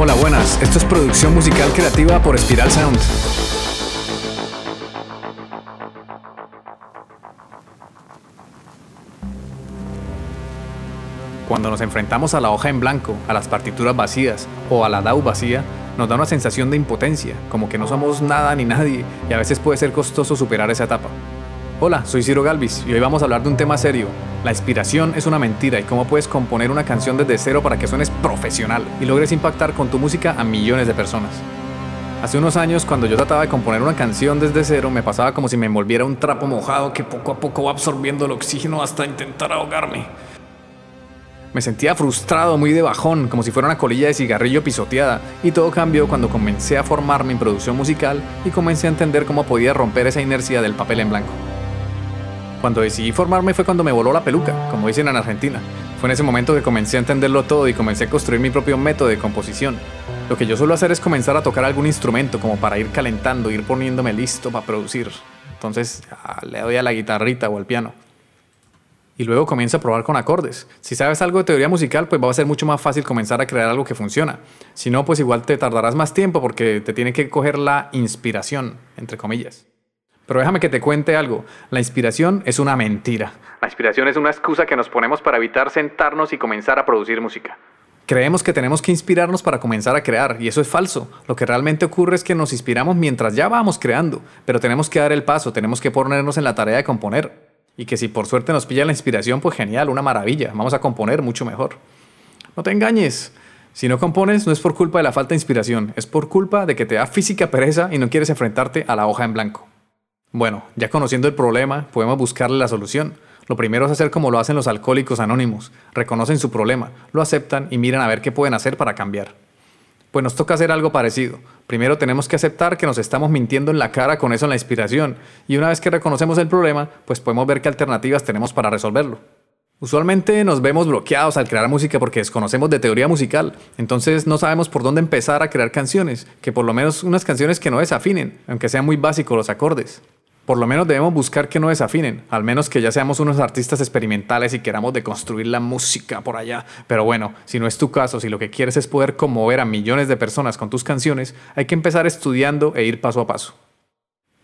Hola, buenas. Esto es producción musical creativa por Spiral Sound. Cuando nos enfrentamos a la hoja en blanco, a las partituras vacías o a la DAW vacía, nos da una sensación de impotencia, como que no somos nada ni nadie y a veces puede ser costoso superar esa etapa. Hola, soy Ciro Galvis y hoy vamos a hablar de un tema serio. La inspiración es una mentira y cómo puedes componer una canción desde cero para que suenes profesional y logres impactar con tu música a millones de personas. Hace unos años, cuando yo trataba de componer una canción desde cero, me pasaba como si me envolviera un trapo mojado que poco a poco va absorbiendo el oxígeno hasta intentar ahogarme. Me sentía frustrado, muy de bajón, como si fuera una colilla de cigarrillo pisoteada, y todo cambió cuando comencé a formarme en producción musical y comencé a entender cómo podía romper esa inercia del papel en blanco. Cuando decidí formarme fue cuando me voló la peluca, como dicen en Argentina. Fue en ese momento que comencé a entenderlo todo y comencé a construir mi propio método de composición. Lo que yo suelo hacer es comenzar a tocar algún instrumento como para ir calentando, ir poniéndome listo para producir. Entonces le doy a la guitarrita o al piano y luego comienza a probar con acordes. Si sabes algo de teoría musical, pues va a ser mucho más fácil comenzar a crear algo que funciona. Si no, pues igual te tardarás más tiempo porque te tiene que coger la inspiración, entre comillas. Pero déjame que te cuente algo. La inspiración es una mentira. La inspiración es una excusa que nos ponemos para evitar sentarnos y comenzar a producir música. Creemos que tenemos que inspirarnos para comenzar a crear, y eso es falso. Lo que realmente ocurre es que nos inspiramos mientras ya vamos creando, pero tenemos que dar el paso, tenemos que ponernos en la tarea de componer. Y que si por suerte nos pilla la inspiración, pues genial, una maravilla, vamos a componer mucho mejor. No te engañes, si no compones no es por culpa de la falta de inspiración, es por culpa de que te da física pereza y no quieres enfrentarte a la hoja en blanco. Bueno, ya conociendo el problema, podemos buscarle la solución. Lo primero es hacer como lo hacen los alcohólicos anónimos, reconocen su problema, lo aceptan y miran a ver qué pueden hacer para cambiar. Pues nos toca hacer algo parecido. Primero tenemos que aceptar que nos estamos mintiendo en la cara con eso en la inspiración, y una vez que reconocemos el problema, pues podemos ver qué alternativas tenemos para resolverlo. Usualmente nos vemos bloqueados al crear música porque desconocemos de teoría musical, entonces no sabemos por dónde empezar a crear canciones, que por lo menos unas canciones que no desafinen, aunque sean muy básicos los acordes. Por lo menos debemos buscar que no desafinen, al menos que ya seamos unos artistas experimentales y queramos deconstruir la música por allá. Pero bueno, si no es tu caso, si lo que quieres es poder conmover a millones de personas con tus canciones, hay que empezar estudiando e ir paso a paso.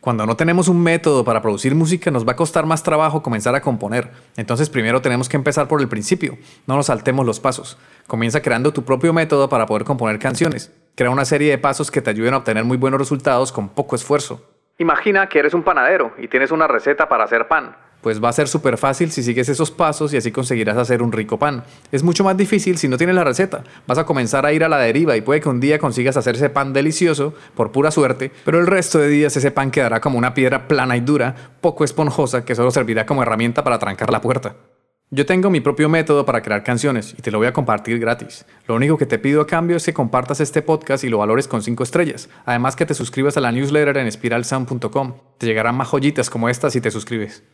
Cuando no tenemos un método para producir música, nos va a costar más trabajo comenzar a componer. Entonces primero tenemos que empezar por el principio, no nos saltemos los pasos. Comienza creando tu propio método para poder componer canciones. Crea una serie de pasos que te ayuden a obtener muy buenos resultados con poco esfuerzo. Imagina que eres un panadero y tienes una receta para hacer pan. Pues va a ser súper fácil si sigues esos pasos y así conseguirás hacer un rico pan. Es mucho más difícil si no tienes la receta. Vas a comenzar a ir a la deriva y puede que un día consigas hacer ese pan delicioso, por pura suerte, pero el resto de días ese pan quedará como una piedra plana y dura, poco esponjosa, que solo servirá como herramienta para trancar la puerta. Yo tengo mi propio método para crear canciones y te lo voy a compartir gratis. Lo único que te pido a cambio es que compartas este podcast y lo valores con 5 estrellas. Además que te suscribas a la newsletter en spiralsound.com. Te llegarán más joyitas como estas si te suscribes.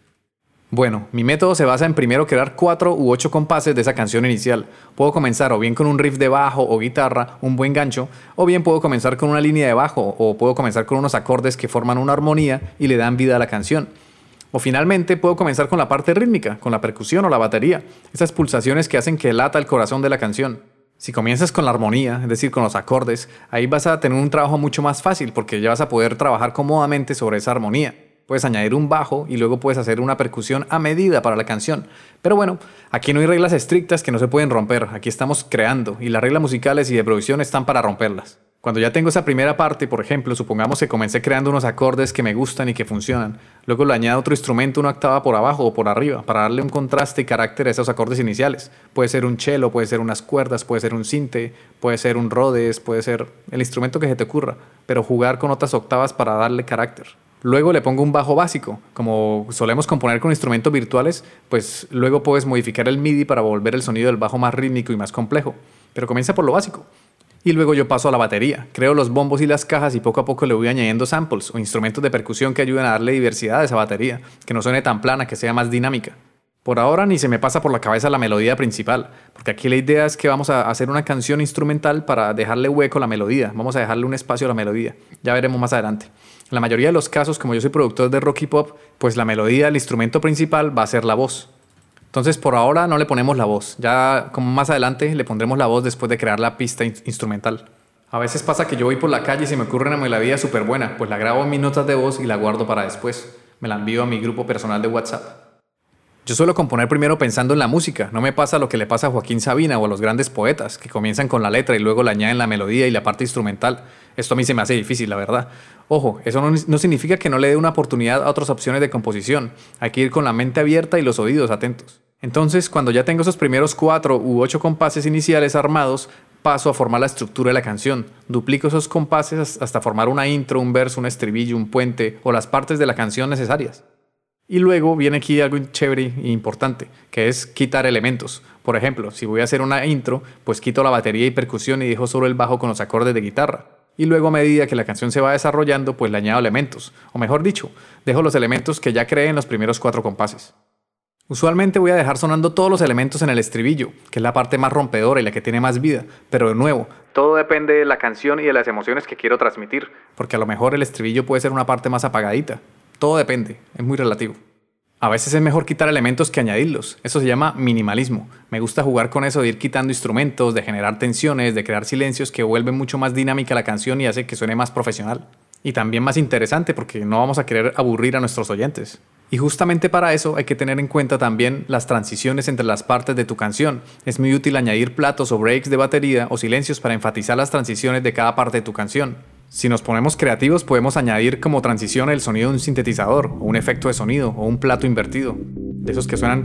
Bueno, mi método se basa en primero crear 4 u 8 compases de esa canción inicial. Puedo comenzar o bien con un riff de bajo o guitarra, un buen gancho, o bien puedo comenzar con una línea de bajo o puedo comenzar con unos acordes que forman una armonía y le dan vida a la canción. O finalmente puedo comenzar con la parte rítmica, con la percusión o la batería, esas pulsaciones que hacen que lata el corazón de la canción. Si comienzas con la armonía, es decir, con los acordes, ahí vas a tener un trabajo mucho más fácil porque ya vas a poder trabajar cómodamente sobre esa armonía. Puedes añadir un bajo y luego puedes hacer una percusión a medida para la canción. Pero bueno, aquí no hay reglas estrictas que no se pueden romper, aquí estamos creando y las reglas musicales y de producción están para romperlas. Cuando ya tengo esa primera parte, por ejemplo, supongamos que comencé creando unos acordes que me gustan y que funcionan, luego le añado otro instrumento, una octava por abajo o por arriba, para darle un contraste y carácter a esos acordes iniciales. Puede ser un cello, puede ser unas cuerdas, puede ser un cinte, puede ser un Rhodes, puede ser el instrumento que se te ocurra, pero jugar con otras octavas para darle carácter. Luego le pongo un bajo básico. Como solemos componer con instrumentos virtuales, pues luego puedes modificar el MIDI para volver el sonido del bajo más rítmico y más complejo. Pero comienza por lo básico. Y luego yo paso a la batería, creo los bombos y las cajas y poco a poco le voy añadiendo samples o instrumentos de percusión que ayuden a darle diversidad a esa batería, que no suene tan plana, que sea más dinámica. Por ahora ni se me pasa por la cabeza la melodía principal, porque aquí la idea es que vamos a hacer una canción instrumental para dejarle hueco a la melodía, vamos a dejarle un espacio a la melodía, ya veremos más adelante. En la mayoría de los casos, como yo soy productor de rock y pop, pues la melodía, el instrumento principal va a ser la voz. Entonces por ahora no le ponemos la voz, ya como más adelante le pondremos la voz después de crear la pista instrumental. A veces pasa que yo voy por la calle y se me ocurre una melodía súper buena, pues la grabo en mis notas de voz y la guardo para después. Me la envío a mi grupo personal de WhatsApp. Yo suelo componer primero pensando en la música, no me pasa lo que le pasa a Joaquín Sabina o a los grandes poetas, que comienzan con la letra y luego le añaden la melodía y la parte instrumental. Esto a mí se me hace difícil, la verdad. Ojo, eso no, significa que no le dé una oportunidad a otras opciones de composición, hay que ir con la mente abierta y los oídos atentos. Entonces, cuando ya tengo esos primeros cuatro u ocho compases iniciales armados, paso a formar la estructura de la canción. Duplico esos compases hasta formar una intro, un verso, un estribillo, un puente o las partes de la canción necesarias. Y luego viene aquí algo chévere e importante, que es quitar elementos. Por ejemplo, si voy a hacer una intro, pues quito la batería y percusión y dejo solo el bajo con los acordes de guitarra. Y luego a medida que la canción se va desarrollando, pues le añado elementos. O mejor dicho, dejo los elementos que ya creé en los primeros cuatro compases. Usualmente voy a dejar sonando todos los elementos en el estribillo, que es la parte más rompedora y la que tiene más vida, pero de nuevo, todo depende de la canción y de las emociones que quiero transmitir, porque a lo mejor el estribillo puede ser una parte más apagadita. Todo depende, es muy relativo. A veces es mejor quitar elementos que añadirlos. Eso se llama minimalismo. Me gusta jugar con eso de ir quitando instrumentos, de generar tensiones, de crear silencios que vuelven mucho más dinámica la canción y hace que suene más profesional. Y también más interesante porque no vamos a querer aburrir a nuestros oyentes. Y justamente para eso hay que tener en cuenta también las transiciones entre las partes de tu canción. Es muy útil añadir platos o breaks de batería o silencios para enfatizar las transiciones de cada parte de tu canción. Si nos ponemos creativos podemos añadir como transición el sonido de un sintetizador, o un efecto de sonido, o un plato invertido. De esos que suenan...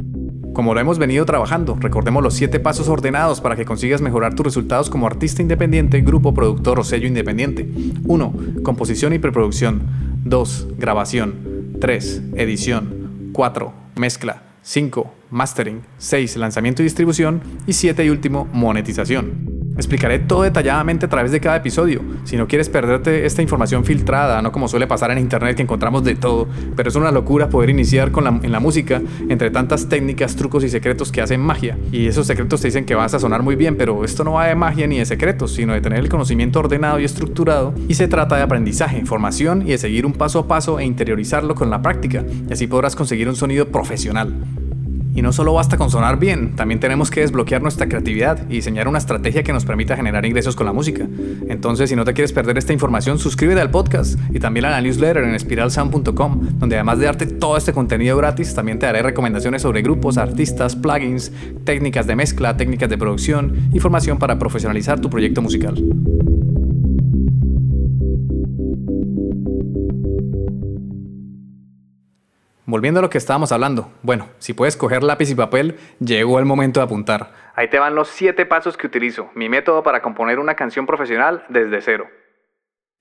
Como lo hemos venido trabajando, recordemos los 7 pasos ordenados para que consigas mejorar tus resultados como artista independiente, grupo, productor o sello independiente. 1. Composición y preproducción. 2. Grabación. 3. Edición. 4. Mezcla. 5. Mastering. 6. Lanzamiento y distribución. Y 7 y último, monetización. Explicaré todo detalladamente a través de cada episodio. Si no quieres perderte esta información filtrada, no como suele pasar en internet que encontramos de todo, pero es una locura poder iniciar con la, en la música entre tantas técnicas, trucos y secretos que hacen magia. Y esos secretos te dicen que vas a sonar muy bien, pero esto no va de magia ni de secretos, sino de tener el conocimiento ordenado y estructurado. Y se trata de aprendizaje, información y de seguir un paso a paso e interiorizarlo con la práctica. Y así podrás conseguir un sonido profesional. Y no solo basta con sonar bien, también tenemos que desbloquear nuestra creatividad y diseñar una estrategia que nos permita generar ingresos con la música. Entonces, si no te quieres perder esta información, suscríbete al podcast y también a la newsletter en spiralsound.com, donde además de darte todo este contenido gratis, también te daré recomendaciones sobre grupos, artistas, plugins, técnicas de mezcla, técnicas de producción y formación para profesionalizar tu proyecto musical. Volviendo a lo que estábamos hablando, bueno, si puedes coger lápiz y papel, llegó el momento de apuntar. Ahí te van los 7 pasos que utilizo, mi método para componer una canción profesional desde cero.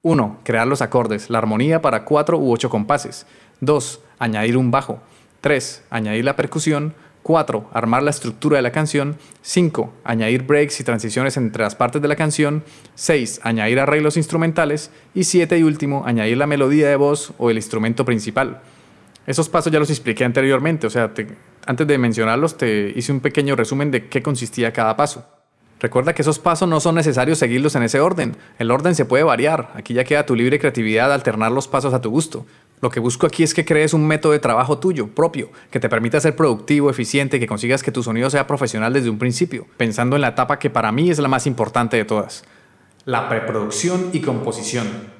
1. Crear los acordes, la armonía para 4 u 8 compases. 2. Añadir un bajo. 3. Añadir la percusión. 4. Armar la estructura de la canción. 5. Añadir breaks y transiciones entre las partes de la canción. 6. Añadir arreglos instrumentales. Y 7 y último, añadir la melodía de voz o el instrumento principal. Esos pasos ya los expliqué anteriormente, o sea, antes de mencionarlos te hice un pequeño resumen de qué consistía cada paso. Recuerda que esos pasos no son necesarios seguirlos en ese orden. El orden se puede variar. Aquí ya queda tu libre creatividad alternar los pasos a tu gusto. Lo que busco aquí es que crees un método de trabajo tuyo, propio, que te permita ser productivo, eficiente, que consigas que tu sonido sea profesional desde un principio, pensando en la etapa que para mí es la más importante de todas. La preproducción y composición.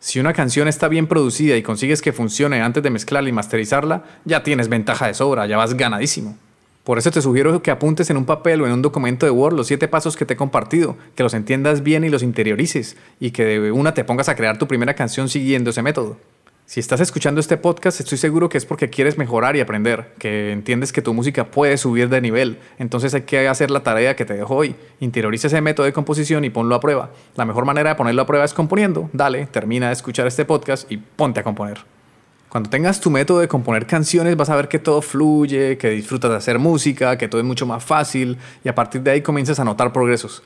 Si una canción está bien producida y consigues que funcione antes de mezclarla y masterizarla, ya tienes ventaja de sobra, ya vas ganadísimo. Por eso te sugiero que apuntes en un papel o en un documento de Word los siete pasos que te he compartido, que los entiendas bien y los interiorices, y que de una te pongas a crear tu primera canción siguiendo ese método. Si estás escuchando este podcast, estoy seguro que es porque quieres mejorar y aprender, que entiendes que tu música puede subir de nivel. Entonces hay que hacer la tarea que te dejo hoy. Interioriza ese método de composición y ponlo a prueba. La mejor manera de ponerlo a prueba es componiendo. Dale, termina de escuchar este podcast y ponte a componer. Cuando tengas tu método de componer canciones vas a ver que todo fluye, que disfrutas de hacer música, que todo es mucho más fácil y a partir de ahí comienzas a notar progresos.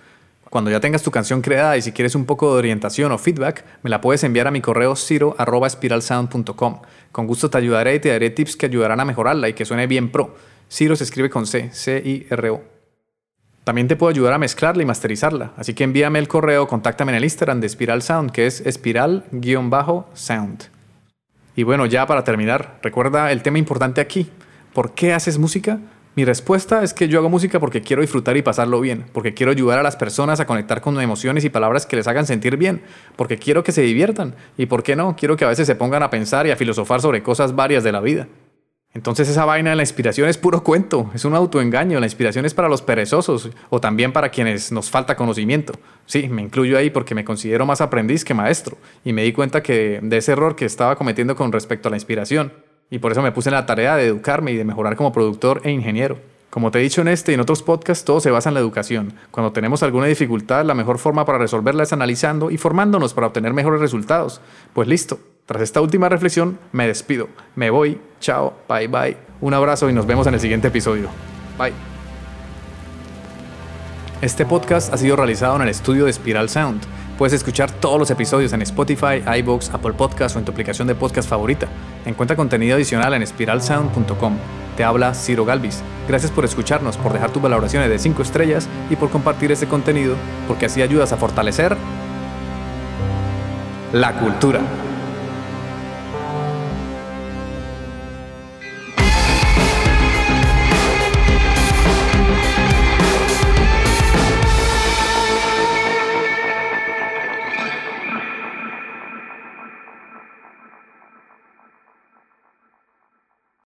Cuando ya tengas tu canción creada y si quieres un poco de orientación o feedback, me la puedes enviar a mi correo ciro.espiralsound.com. Con gusto te ayudaré y te daré tips que ayudarán a mejorarla y que suene bien pro. Ciro se escribe con C, C-I-R-O. También te puedo ayudar a mezclarla y masterizarla, así que envíame el correo, contáctame en el Instagram de Spiral Sound, que es espiral-sound. Y bueno, ya para terminar, recuerda el tema importante aquí. ¿Por qué haces música? Mi respuesta es que yo hago música porque quiero disfrutar y pasarlo bien, porque quiero ayudar a las personas a conectar con emociones y palabras que les hagan sentir bien, porque quiero que se diviertan y, ¿por qué no? Quiero que a veces se pongan a pensar y a filosofar sobre cosas varias de la vida. Entonces esa vaina de la inspiración es puro cuento, es un autoengaño, la inspiración es para los perezosos o también para quienes nos falta conocimiento. Sí, me incluyo ahí porque me considero más aprendiz que maestro y me di cuenta que de ese error que estaba cometiendo con respecto a la inspiración y por eso me puse en la tarea de educarme y de mejorar como productor e ingeniero. Como te he dicho en este y en otros podcasts, todo se basa en la educación. Cuando tenemos alguna dificultad, la mejor forma para resolverla es analizando y formándonos para obtener mejores resultados. Pues listo, tras esta última reflexión, me despido. Me voy. Chao. Bye bye. Un abrazo y nos vemos en el siguiente episodio. Bye. Este podcast ha sido realizado en el estudio de Spiral Sound Puedes escuchar todos los episodios en Spotify, iBox, Apple Podcasts o en tu aplicación de podcast favorita. Encuentra contenido adicional en spiralsound.com. Te habla Ciro Galvis. Gracias por escucharnos, por dejar tus valoraciones de 5 estrellas y por compartir este contenido, porque así ayudas a fortalecer la cultura.